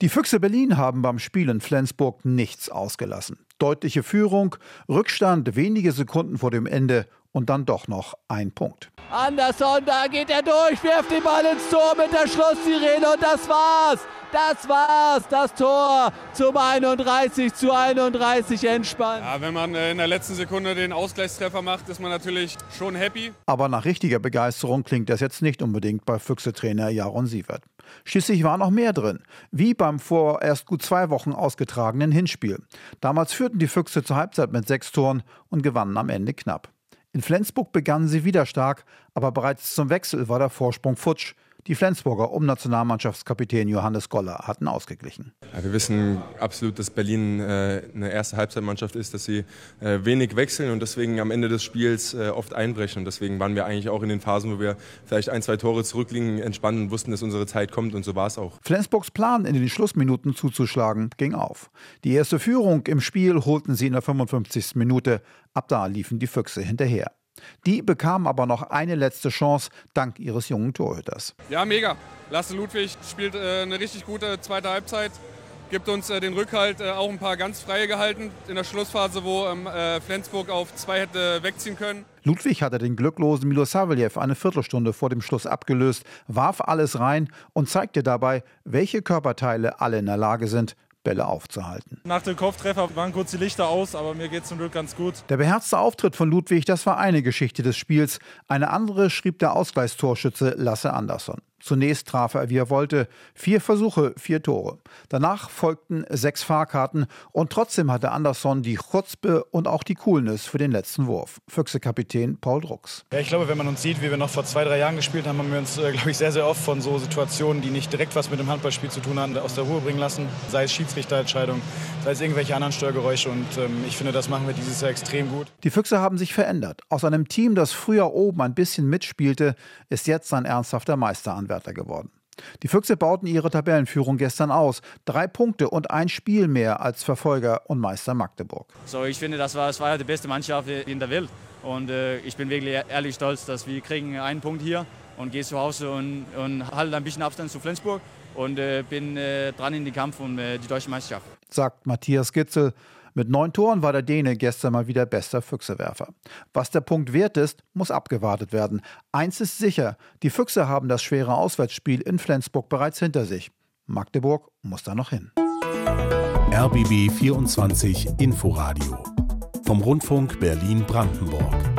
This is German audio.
Die Füchse Berlin haben beim Spiel in Flensburg nichts ausgelassen. Deutliche Führung, Rückstand wenige Sekunden vor dem Ende und dann doch noch ein Punkt. Anderson, da geht er durch, wirft den Ball ins Tor mit der Schlusssirene und das war's. Das war's, das Tor zum 31 zu 31 entspannt. Ja, wenn man äh, in der letzten Sekunde den Ausgleichstreffer macht, ist man natürlich schon happy. Aber nach richtiger Begeisterung klingt das jetzt nicht unbedingt bei Füchse-Trainer Jaron Sievert. Schließlich war noch mehr drin, wie beim vor erst gut zwei Wochen ausgetragenen Hinspiel. Damals führten die Füchse zur Halbzeit mit sechs Toren und gewannen am Ende knapp. In Flensburg begannen sie wieder stark, aber bereits zum Wechsel war der Vorsprung futsch. Die Flensburger um Nationalmannschaftskapitän Johannes Goller hatten ausgeglichen. Ja, wir wissen absolut, dass Berlin äh, eine erste Halbzeitmannschaft ist, dass sie äh, wenig wechseln und deswegen am Ende des Spiels äh, oft einbrechen. Und deswegen waren wir eigentlich auch in den Phasen, wo wir vielleicht ein, zwei Tore zurückliegen, entspannt und wussten, dass unsere Zeit kommt und so war es auch. Flensburgs Plan, in den Schlussminuten zuzuschlagen, ging auf. Die erste Führung im Spiel holten sie in der 55. Minute. Ab da liefen die Füchse hinterher. Die bekamen aber noch eine letzte Chance dank ihres jungen Torhüters. Ja, mega. Lasse Ludwig spielt äh, eine richtig gute zweite Halbzeit, gibt uns äh, den Rückhalt äh, auch ein paar ganz freie gehalten in der Schlussphase, wo ähm, äh, Flensburg auf zwei hätte wegziehen können. Ludwig hatte den glücklosen Milosavljev eine Viertelstunde vor dem Schluss abgelöst, warf alles rein und zeigte dabei, welche Körperteile alle in der Lage sind, Bälle aufzuhalten. Nach dem Kopftreffer waren kurz die Lichter aus, aber mir geht zum Glück ganz gut. Der beherzte Auftritt von Ludwig, das war eine Geschichte des Spiels. Eine andere schrieb der Ausgleichstorschütze Lasse Andersson. Zunächst traf er, wie er wollte. Vier Versuche, vier Tore. Danach folgten sechs Fahrkarten und trotzdem hatte Andersson die Chutzpe und auch die Coolness für den letzten Wurf. Füchse-Kapitän Paul Drucks. Ja, ich glaube, wenn man uns sieht, wie wir noch vor zwei, drei Jahren gespielt haben, haben wir uns, äh, glaube ich, sehr, sehr oft von so Situationen, die nicht direkt was mit dem Handballspiel zu tun haben, aus der Ruhe bringen lassen. Sei es Schiedsrichterentscheidung, sei es irgendwelche anderen Störgeräusche. Und ähm, ich finde, das machen wir dieses Jahr extrem gut. Die Füchse haben sich verändert. Aus einem Team, das früher oben ein bisschen mitspielte, ist jetzt ein ernsthafter Meister an Anwärter geworden. Die Füchse bauten ihre Tabellenführung gestern aus. Drei Punkte und ein Spiel mehr als Verfolger und Meister Magdeburg. So, ich finde, das war, das war die beste Mannschaft in der Welt. Und äh, ich bin wirklich ehrlich stolz, dass wir kriegen einen Punkt hier und gehe zu Hause und, und halte ein bisschen Abstand zu Flensburg und äh, bin äh, dran in den Kampf um äh, die deutsche Meisterschaft. Sagt Matthias Gitzel. Mit neun Toren war der Däne gestern mal wieder bester Füchsewerfer. Was der Punkt wert ist, muss abgewartet werden. Eins ist sicher, die Füchse haben das schwere Auswärtsspiel in Flensburg bereits hinter sich. Magdeburg muss da noch hin. RBB 24 Inforadio vom Rundfunk Berlin-Brandenburg.